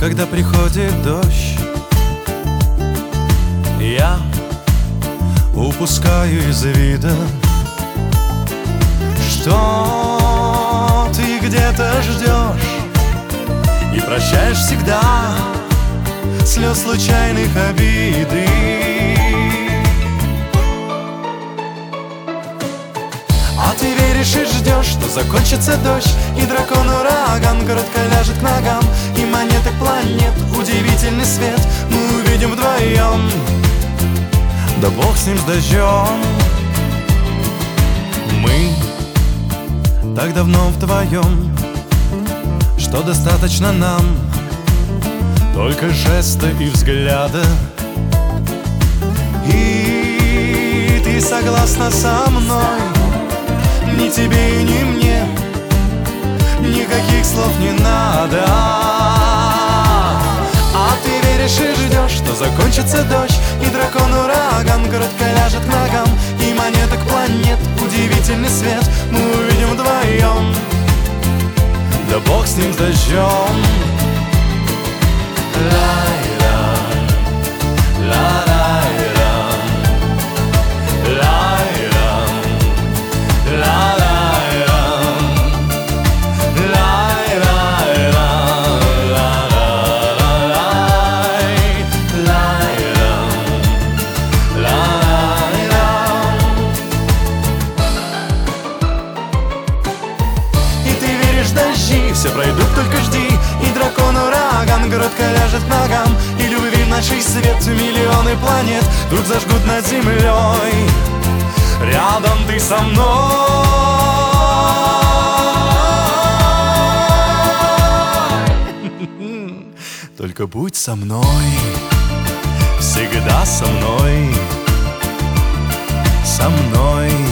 когда приходит дождь. Я упускаю из вида Что ты где-то ждешь. И прощаешь всегда Слез случайных обиды закончится дождь И дракон ураган коротко ляжет к ногам И монеток планет удивительный свет Мы увидим вдвоем. Да бог с ним с дождем. Мы так давно вдвоем Что достаточно нам. Только жеста и взгляда И ты согласна со мной ни тебе ни мне. Никаких слов не надо. А ты веришь и ждешь, что закончится дождь И дракон ураган коротко ляжет к ногам И монеток планет удивительный свет Мы увидим вдвоем. Да бог с ним с дождем в дожди, все пройдут, только жди. И дракон ураган коротко ляжет к ногам. И любви в нашей свет миллионы планет Вдруг зажгут над землей. Рядом ты со мной. Только будь со мной. Всегда со мной. Со мной